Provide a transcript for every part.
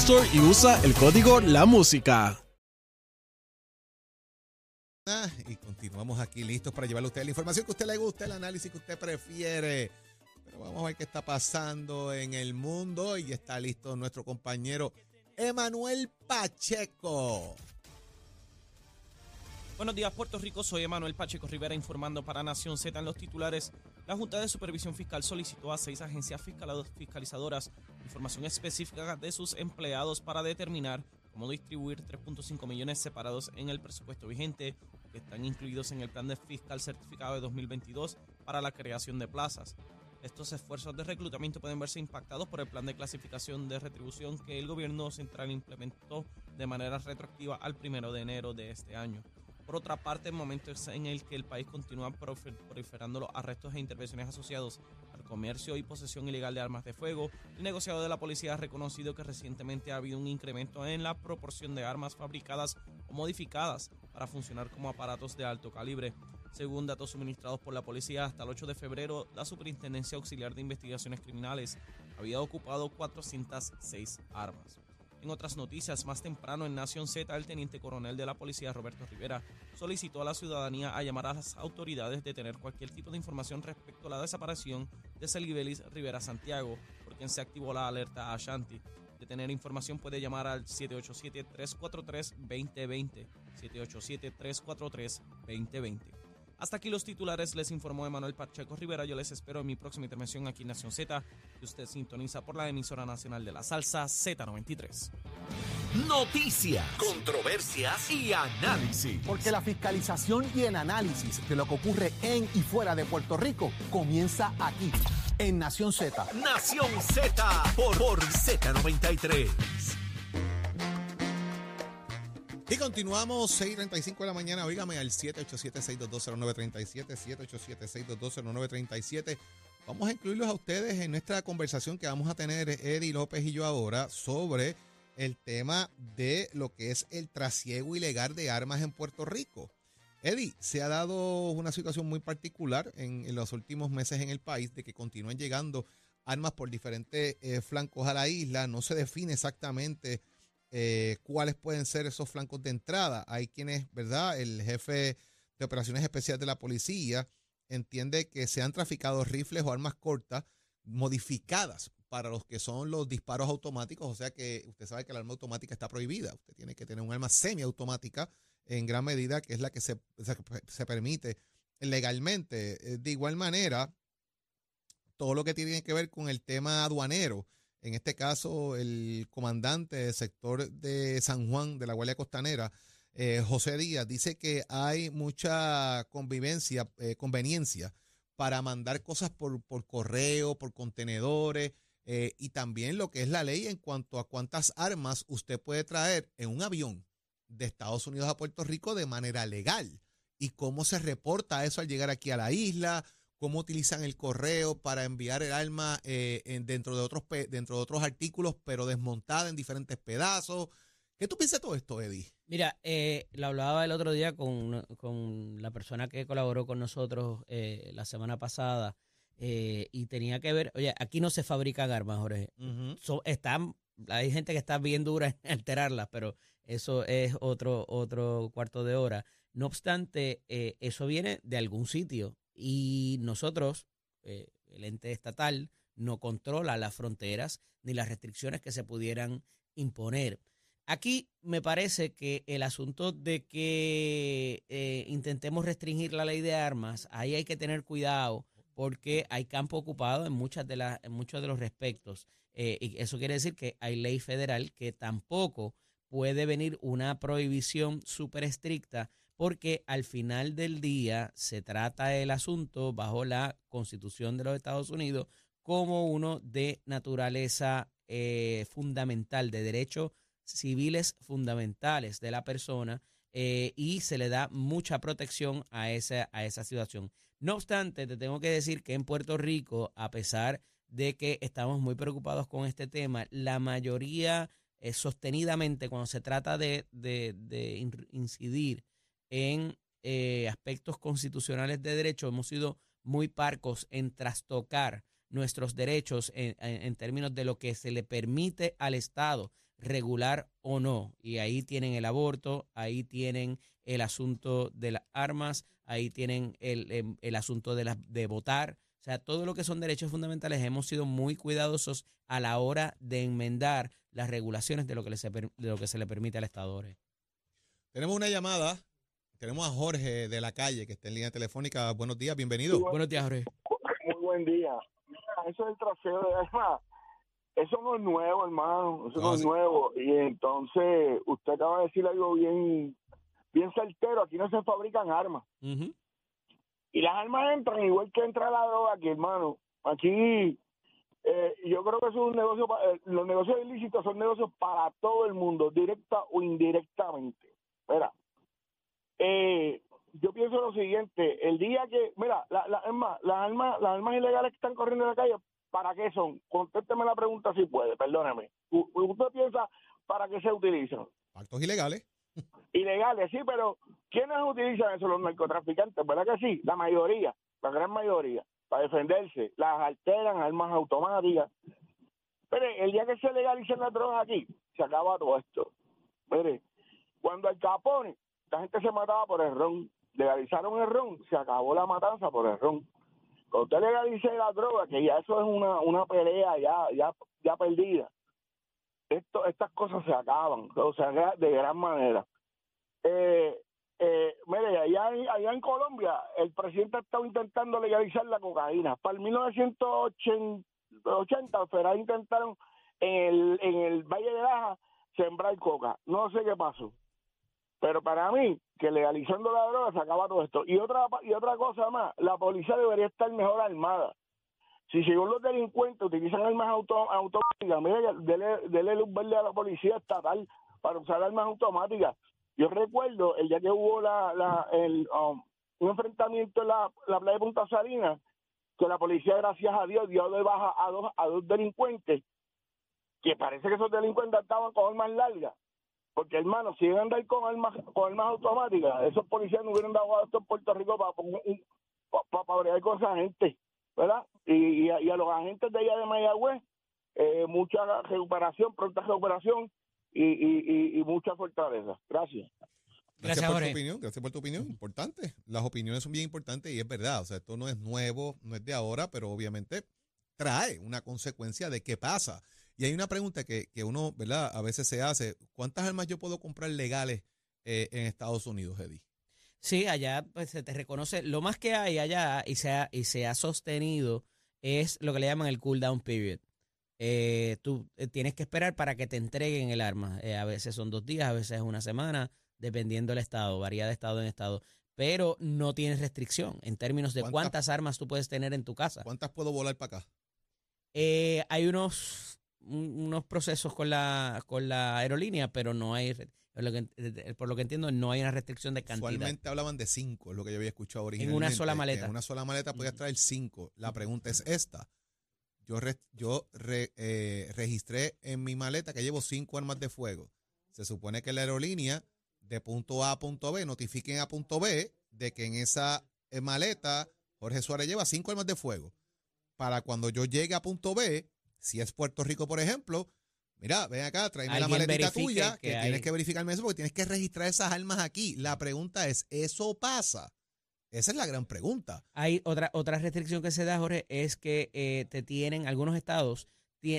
Store y usa el código La Música. Y continuamos aquí listos para llevarle a usted la información que a usted le gusta, el análisis que usted prefiere. Pero vamos a ver qué está pasando en el mundo y está listo nuestro compañero Emanuel Pacheco. Buenos días, Puerto Rico. Soy Emanuel Pacheco Rivera informando para Nación Z en los titulares. La Junta de Supervisión Fiscal solicitó a seis agencias fiscalizadoras información específica de sus empleados para determinar cómo distribuir 3.5 millones separados en el presupuesto vigente que están incluidos en el plan de fiscal certificado de 2022 para la creación de plazas. Estos esfuerzos de reclutamiento pueden verse impactados por el plan de clasificación de retribución que el gobierno central implementó de manera retroactiva al primero de enero de este año. Por otra parte, en momentos en el que el país continúa proliferando los arrestos e intervenciones asociados al comercio y posesión ilegal de armas de fuego, el negociado de la policía ha reconocido que recientemente ha habido un incremento en la proporción de armas fabricadas o modificadas para funcionar como aparatos de alto calibre. Según datos suministrados por la policía, hasta el 8 de febrero, la Superintendencia Auxiliar de Investigaciones Criminales había ocupado 406 armas. En otras noticias, más temprano en Nación Z, el teniente coronel de la policía Roberto Rivera solicitó a la ciudadanía a llamar a las autoridades de tener cualquier tipo de información respecto a la desaparición de Celibelis Rivera Santiago, por quien se activó la alerta a Ashanti. De tener información puede llamar al 787-343-2020. 787-343-2020. Hasta aquí los titulares, les informó Emanuel Pacheco Rivera. Yo les espero en mi próxima intervención aquí en Nación Z, que usted sintoniza por la emisora nacional de la salsa Z93. Noticias, controversias y análisis. Porque la fiscalización y el análisis de lo que ocurre en y fuera de Puerto Rico comienza aquí, en Nación Z. Nación Z por, por Z93. Y continuamos 6.35 de la mañana, oígame al 787-622-0937, 787-622-0937. Vamos a incluirlos a ustedes en nuestra conversación que vamos a tener Eddie López y yo ahora sobre el tema de lo que es el trasiego ilegal de armas en Puerto Rico. Eddie, se ha dado una situación muy particular en, los últimos meses en el país de que continúan llegando armas por diferentes eh, flancos a la isla. No se define exactamente eh, cuáles pueden ser esos flancos de entrada. Hay quienes, ¿verdad? El jefe de operaciones especiales de la policía entiende que se han traficado rifles o armas cortas modificadas para los que son los disparos automáticos, o sea que usted sabe que la arma automática está prohibida, usted tiene que tener un arma semiautomática en gran medida, que es la que se, se permite legalmente. Eh, de igual manera, todo lo que tiene que ver con el tema aduanero, en este caso el comandante del sector de San Juan de la Guardia Costanera, eh, José Díaz, dice que hay mucha convivencia, eh, conveniencia para mandar cosas por, correo, por contenedores, eh, y también lo que es la ley en cuanto a cuántas armas usted puede traer en un avión de Estados Unidos a Puerto Rico de manera legal y cómo se reporta eso al llegar aquí a la isla, cómo utilizan el correo para enviar el arma eh, dentro, de otros, dentro de otros artículos, pero desmontada en diferentes pedazos. ¿Qué tú piensas de todo esto, Eddie? Mira, eh, lo hablaba el otro día con, con, la persona que colaboró con nosotros eh, la semana pasada eh, y tenía que ver, oye, aquí no se fabrican armas, Jorge. están, hay gente que está bien dura en alterarlas, pero eso es otro, otro cuarto de hora. No obstante, eso viene de algún sitio y nosotros, eh, el ente estatal, no controla las fronteras ni las restricciones que se pudieran imponer. Aquí me parece que el asunto de que eh, intentemos restringir la ley de armas, ahí hay que tener cuidado porque hay campo ocupado en, muchas de las, en muchos de los respectos. Eh, y eso quiere decir que hay ley federal que tampoco puede venir una prohibición súper estricta porque al final del día se trata el asunto bajo la Constitución de los Estados Unidos como uno de naturaleza eh, fundamental, de derechos civiles fundamentales de la persona eh, y se le da mucha protección a esa, a esa situación. No obstante, te tengo que decir que en Puerto Rico, a pesar de que estamos muy preocupados con este tema, la mayoría eh, sostenidamente cuando se trata de, incidir en eh, aspectos constitucionales de derecho, hemos sido muy parcos en trastocar nuestros derechos en, términos de lo que se le permite al Estado regular o no. Y ahí tienen el aborto, ahí tienen el asunto de las armas, ahí tienen el, em, el asunto de, la, de votar. O sea, todo lo que son derechos fundamentales hemos sido muy cuidadosos a la hora de enmendar las regulaciones de lo que, de lo que se le permite al Estado. Tenemos una llamada. Tenemos a Jorge de la calle que está en línea telefónica. Buenos días, bienvenido. Buenos días, Jorge. Muy buen día. eso es el trasero de eso no es nuevo, hermano, eso no, es nuevo. Y entonces, usted acaba de decir algo bien, bien certero, aquí no se fabrican armas. Y las armas entran igual que entra la droga aquí, hermano. Aquí, eh, yo creo que es un negocio, eh, los negocios ilícitos son negocios para todo el mundo, directa o indirectamente. Mira, eh, yo pienso lo siguiente, el día que, mira, la, la, las armas, las armas ilegales que están corriendo en la calle ¿para qué son? Contésteme la pregunta si puede, perdóneme. ¿Usted piensa para qué se utilizan? Actos ilegales. Ilegales, sí, pero ¿quiénes utilizan eso? Los narcotraficantes, ¿verdad que sí? La mayoría, la gran mayoría, para defenderse. Las alteran, armas automáticas. Pero el día que se legalicen las drogas aquí, se acaba todo esto. Mire, cuando el Capone, la gente se mataba por el ron, legalizaron el ron, se acabó la matanza por el ron. Cuando usted legalice la droga, que ya eso es una, una pelea ya, ya, ya perdida, estas cosas se acaban, o sea, de gran manera. Eh, eh, mire, allá, allá en Colombia, el presidente ha estado intentando legalizar la cocaína. Para el 1980, Ferraz intentaron en el, en el Valle de Baja sembrar coca. No sé qué pasó. Pero para mí, que legalizando la droga se acaba todo esto. Y otra, y otra cosa más, la policía debería estar mejor armada. Si según los delincuentes utilizan armas auto, automáticas, mire, dele, dele luz verde a la policía estatal para usar armas automáticas. Yo recuerdo el día que hubo la, la, el, um, un enfrentamiento en la, la playa de Punta Salinas, que la policía, gracias a Dios, dio de baja a dos, a dos delincuentes, que parece que esos delincuentes estaban con armas largas porque, hermano, si iban a andar con armas, con armas automáticas, esos policías no hubieran dado esto en Puerto Rico para, para, para, con esa gente, ¿verdad? Y, a, los agentes de allá de Mayagüez, eh, mucha recuperación, pronta recuperación y, y, y, mucha fortaleza. Gracias. Gracias, por tu opinión, gracias por tu opinión, importante. Las opiniones son bien importantes y es verdad, o sea, esto no es nuevo, no es de ahora, pero obviamente trae una consecuencia de qué pasa. Y hay una pregunta que, que uno, ¿verdad? A veces se hace, ¿cuántas armas yo puedo comprar legales eh, en Estados Unidos, Eddie? Sí, allá pues, se te reconoce, lo más que hay allá y se ha, y se ha sostenido es lo que le llaman el cool down period. Eh, tú eh, tienes que esperar para que te entreguen el arma. a veces son dos días, a veces es una semana, dependiendo del estado, varía de estado en estado. Pero no tienes restricción en términos de cuántas, armas tú puedes tener en tu casa. ¿Cuántas puedo volar para acá? hay unos unos procesos con la, con la aerolínea, pero no hay, por lo que entiendo, no hay una restricción de cantidad. Usualmente hablaban de cinco, es lo que yo había escuchado originalmente. En una sola maleta. En una sola maleta podías traer cinco. La pregunta es esta. Yo, yo eh, registré en mi maleta que llevo cinco armas de fuego. Se supone que la aerolínea de punto A a punto B notifiquen a punto B de que en esa eh, maleta Jorge Suárez lleva cinco armas de fuego. Para cuando yo llegue a punto B, si es Puerto Rico, por ejemplo, mira, ven acá, tráeme la maletita tuya, que, tienes que verificarme eso porque tienes que registrar esas armas aquí. La pregunta es, ¿eso pasa? Esa es la gran pregunta. Hay otra, otra restricción que se da, Jorge, es que eh, te tienen, algunos estados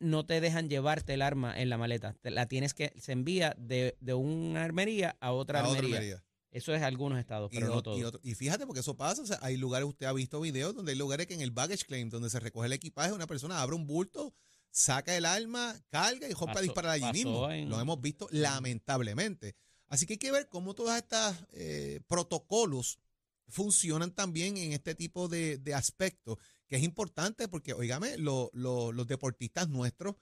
no te dejan llevarte el arma en la maleta. Te la tienes que, se envía de, de una armería a otra A otra armería. Eso es algunos estados, Y, pero no, no- todos. y otro- y fíjate, porque eso pasa. o sea, hay lugares, usted ha visto videos donde hay lugares que en el baggage claim, donde se recoge el equipaje, una persona abre un bulto, saca el arma, carga y rompe a disparar allí mismo. en- Lo hemos visto lamentablemente. Así que hay que ver cómo todas estas eh, protocolos funcionan también en este tipo de, de aspectos, que es importante porque, oígame, lo- lo- los deportistas nuestros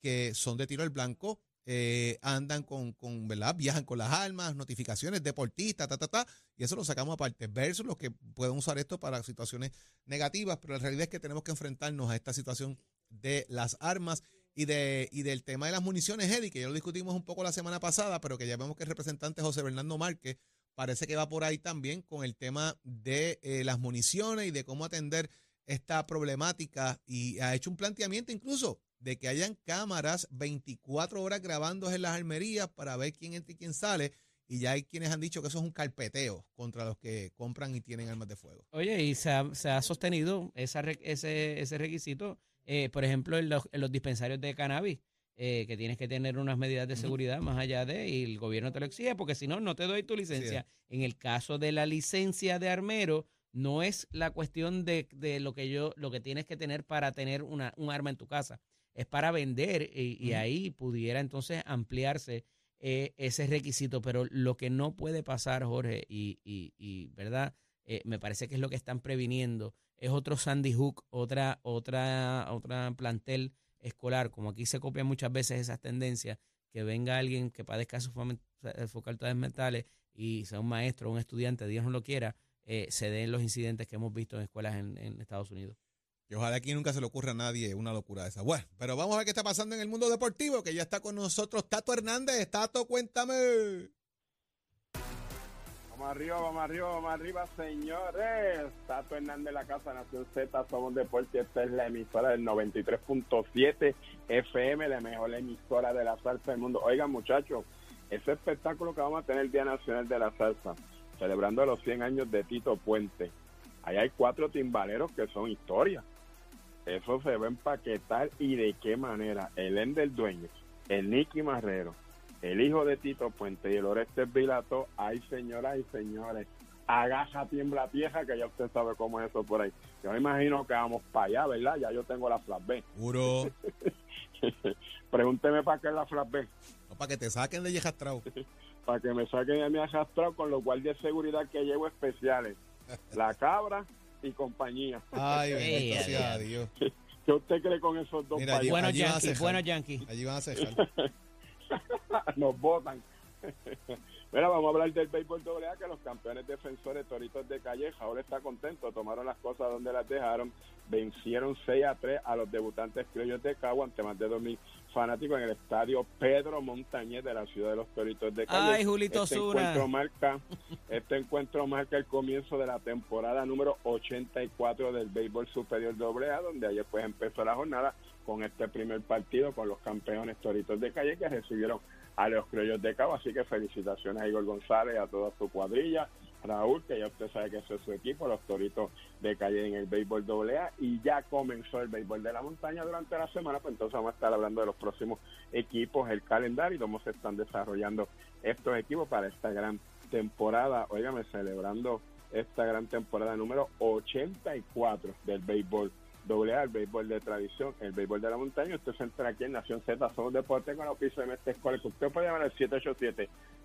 que son de tiro al blanco eh, andan con, con, ¿verdad? Viajan con las armas, notificaciones, deportistas, ta, ta, ta, y eso lo sacamos aparte, versus los que pueden usar esto para situaciones negativas, pero la realidad es que tenemos que enfrentarnos a esta situación de las armas y de y del tema de las municiones, Eddie, que ya lo discutimos un poco la semana pasada, pero que ya vemos que el representante José Bernardo Márquez parece que va por ahí también con el tema de eh, las municiones y de cómo atender esta problemática y ha hecho un planteamiento incluso de que hayan cámaras 24 horas grabando en las armerías para ver quién entra y quién sale y ya hay quienes han dicho que eso es un carpeteo contra los que compran y tienen armas de fuego. Oye, y se ha, se ha sostenido ese, ese requisito, eh, por ejemplo, en los, en los dispensarios de cannabis, eh, que tienes que tener unas medidas de seguridad más allá de, y el gobierno te lo exige, porque si no, no te doy tu licencia. En el caso de la licencia de armero, no es la cuestión de, de lo que yo, lo que tienes que tener para tener una, un arma en tu casa, es para vender y, ahí pudiera entonces ampliarse eh, ese requisito, pero lo que no puede pasar, Jorge, y, y, y ¿verdad? Eh, me parece que es lo que están previniendo, es otro Sandy Hook, otra, otra, otra plantel escolar, como aquí se copian muchas veces esas tendencias, que venga alguien que padezca sus eh, facultades mentales y sea un maestro, un estudiante, Dios no lo quiera, eh, se den los incidentes que hemos visto en escuelas en, en Estados Unidos. Y ojalá aquí nunca se le ocurra a nadie una locura de esa. Bueno, pero vamos a ver qué está pasando en el mundo deportivo, que ya está con nosotros Tato Hernández. Tato, cuéntame. Vamos arriba, vamos arriba, vamos arriba, señores. Tato Hernández, la Casa Nación Z, somos deporte. Esta es la emisora del 93.7 FM, la mejor emisora de la salsa del mundo. Oigan, muchachos, ese espectáculo que vamos a tener el Día Nacional de la Salsa, celebrando los 100 años de Tito Puente. Ahí hay cuatro timbaleros que son historia. Eso se va a empaquetar y de qué manera. El Ender Dueño, el Nicky Marrero, el hijo de Tito Puente y el Orestes Vilato, ay señoras y señores, agaja tiembla tierra, que ya usted sabe cómo es eso por ahí. Yo me imagino que vamos para allá, ¿verdad? Ya yo tengo la flash B. Juro. Pregúnteme para qué es la flash B. No, para que te saquen de Yejastrao. Para que me saquen de mi arrastrado con los guardias de seguridad que llevo especiales. La cabra y compañía. Ay, bendito sea. Dios. ¿Qué usted cree con esos dos Mira, allí- países? Buenos allí van a yankees, buenos yankees. Allí van a cejar. nos votan. Mira, vamos a hablar del béisbol doble A, que los campeones defensores Toritos de Calleja ahora está contento, tomaron las cosas donde las dejaron, vencieron 6 a 3 a los debutantes criollos de Cagua ante más de 2.000 fanáticos en el estadio Pedro Montañez de la ciudad de los Toritos de Calleja. Ay, Julito este encuentro marca este encuentro marca el comienzo de la temporada número 84 del béisbol superior AA, donde ayer pues empezó la jornada con este primer partido con los campeones Toritos de Calle que recibieron a los criollos de Cabo, así que felicitaciones a Igor González a toda su cuadrilla, Raúl, que ya usted sabe que ese es su equipo, los Toritos de Calle en el béisbol AA, y ya comenzó el béisbol de la montaña durante la semana, pues entonces vamos a estar hablando de los próximos equipos, el calendario y cómo se están desarrollando estos equipos para esta gran temporada, óigame, celebrando esta gran temporada número 84 del béisbol AA, el béisbol de tradición, el béisbol de la montaña. Usted se entra aquí en Nación Z, somos deporte con la oficio de Mestre Escuela. que Usted puede llamar al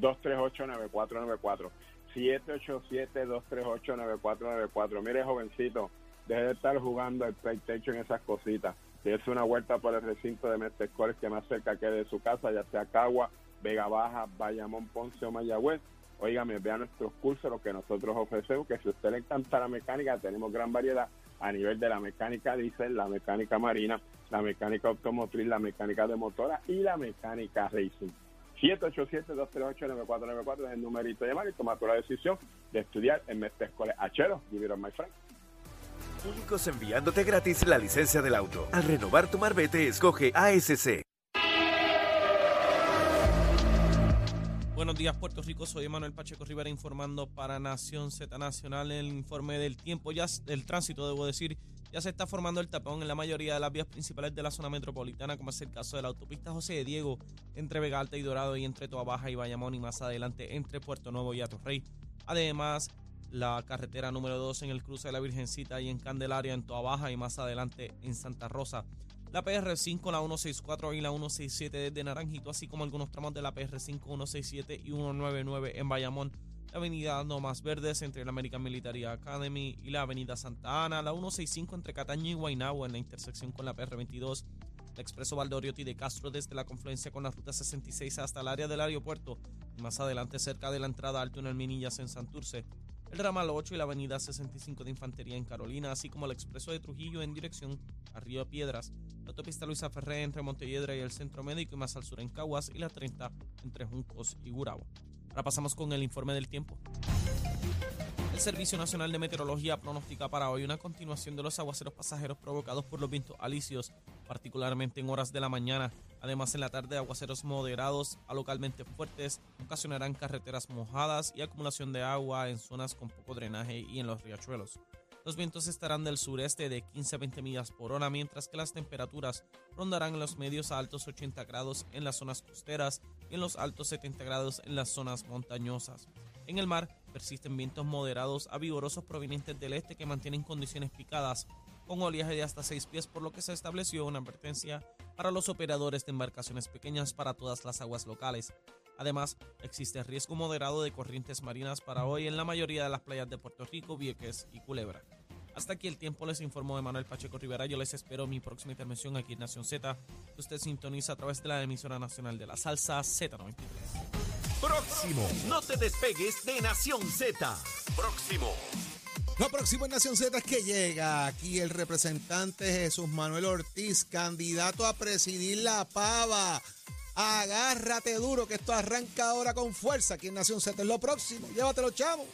787-238-9494. 787-238-9494. Mire, jovencito, deje de estar jugando al PlayStation esas cositas. Déjese una vuelta por el recinto de Mestre Escuela que más cerca quede de su casa, ya sea Cagua, Vega Baja, Bayamón, Ponce o Mayagüez. Óigame, vea nuestros cursos, lo que nosotros ofrecemos, que si a usted le encanta la mecánica, tenemos gran variedad a nivel de la mecánica diésel, la mecánica marina, la mecánica automotriz, la mecánica de motora y la mecánica racing. 787-238-9494 es el numerito de llamar y toma tu la decisión de estudiar en Mestre Escuela. Achero, give it on my friend. Únicos enviándote gratis la licencia del auto. Al renovar tu marbete, escoge ASC. Buenos días, Puerto Rico. Soy Manuel Pacheco Rivera informando para Nación Z Nacional. El informe del tiempo, ya del tránsito, debo decir, ya se está formando el tapón en la mayoría de las vías principales de la zona metropolitana, como es el caso de la autopista José de Diego entre Vega Alta y Dorado y entre Toa Baja y Bayamón y más adelante entre Puerto Nuevo y Atorrey. Además, la carretera número 2 en el cruce de la Virgencita y en Candelaria en Toa Baja y más adelante en Santa Rosa. La PR5, la 164 y la 167 desde Naranjito, así como algunos tramos de la PR5, 167 y 199 en Bayamón. La avenida No Más Verdes entre la American Military Academy y la avenida Santa Ana. La 165 entre Cataño y Guaynabo en la intersección con la PR22. El expreso Valdoriotti de Castro desde la confluencia con la ruta 66 hasta el área del aeropuerto. Y más adelante cerca de la entrada al túnel Minillas en Santurce el ramal 8 y la avenida 65 de Infantería en Carolina, así como el expreso de Trujillo en dirección a Río Piedras, la autopista Luisa Ferré entre Montelledra y el Centro Médico y más al sur en Caguas y la 30 entre Juncos y Gurabo. Ahora pasamos con el informe del tiempo. El Servicio Nacional de Meteorología pronostica para hoy una continuación de los aguaceros pasajeros provocados por los vientos alisios, particularmente en horas de la mañana. Además, en la tarde, aguaceros moderados a localmente fuertes ocasionarán carreteras mojadas y acumulación de agua en zonas con poco drenaje y en los riachuelos. Los vientos estarán del sureste de 15 a 20 millas por hora, mientras que las temperaturas rondarán en los medios a altos 80 grados en las zonas costeras y en los altos 70 grados en las zonas montañosas. En el mar persisten vientos moderados a vigorosos provenientes del este que mantienen condiciones picadas con oleaje de hasta 6 pies, por lo que se estableció una advertencia para los operadores de embarcaciones pequeñas para todas las aguas locales. Además, existe riesgo moderado de corrientes marinas para hoy en la mayoría de las playas de Puerto Rico, Vieques y Culebra. Hasta aquí el tiempo, les informó Manuel Pacheco Rivera. Yo les espero mi próxima intervención aquí en Nación Z, que usted sintoniza a través de la emisora nacional de la salsa Z93. Próximo. No te despegues de Nación Z. Próximo. Lo próximo en Nación Z es que llega aquí el representante Jesús Manuel Ortiz, candidato a presidir la pava. Agárrate duro que esto arranca ahora con fuerza aquí en Nación Z. Es lo próximo. Llévatelo, chavo.